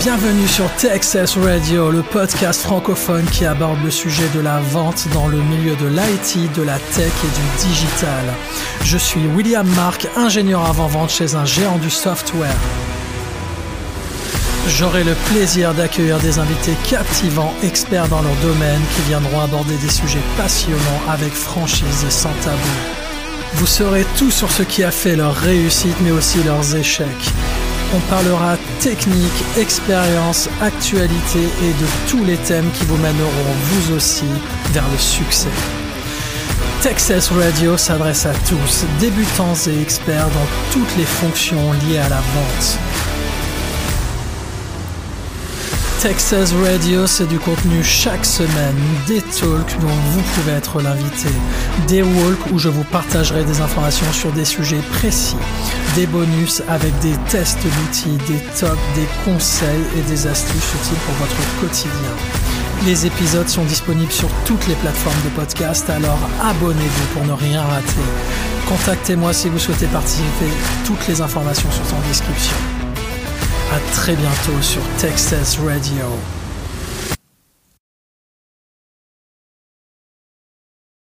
Bienvenue sur Texas Radio, le podcast francophone qui aborde le sujet de la vente dans le milieu de l'IT, de la tech et du digital. Je suis William Mark, ingénieur avant-vente chez un géant du software. J'aurai le plaisir d'accueillir des invités captivants, experts dans leur domaine, qui viendront aborder des sujets passionnants avec franchise et sans tabou. Vous saurez tout sur ce qui a fait leur réussite, mais aussi leurs échecs. On parlera technique, expérience, actualité et de tous les thèmes qui vous mèneront vous aussi vers le succès. Texas Radio s'adresse à tous, débutants et experts dans toutes les fonctions liées à la vente. Texas Radio, c'est du contenu chaque semaine, des talks dont vous pouvez être l'invité, des walks où je vous partagerai des informations sur des sujets précis, des bonus avec des tests d'outils, des tops, des conseils et des astuces utiles pour votre quotidien. Les épisodes sont disponibles sur toutes les plateformes de podcast, alors abonnez-vous pour ne rien rater. Contactez-moi si vous souhaitez participer, toutes les informations sont en description. À très bientôt sur Texas Radio.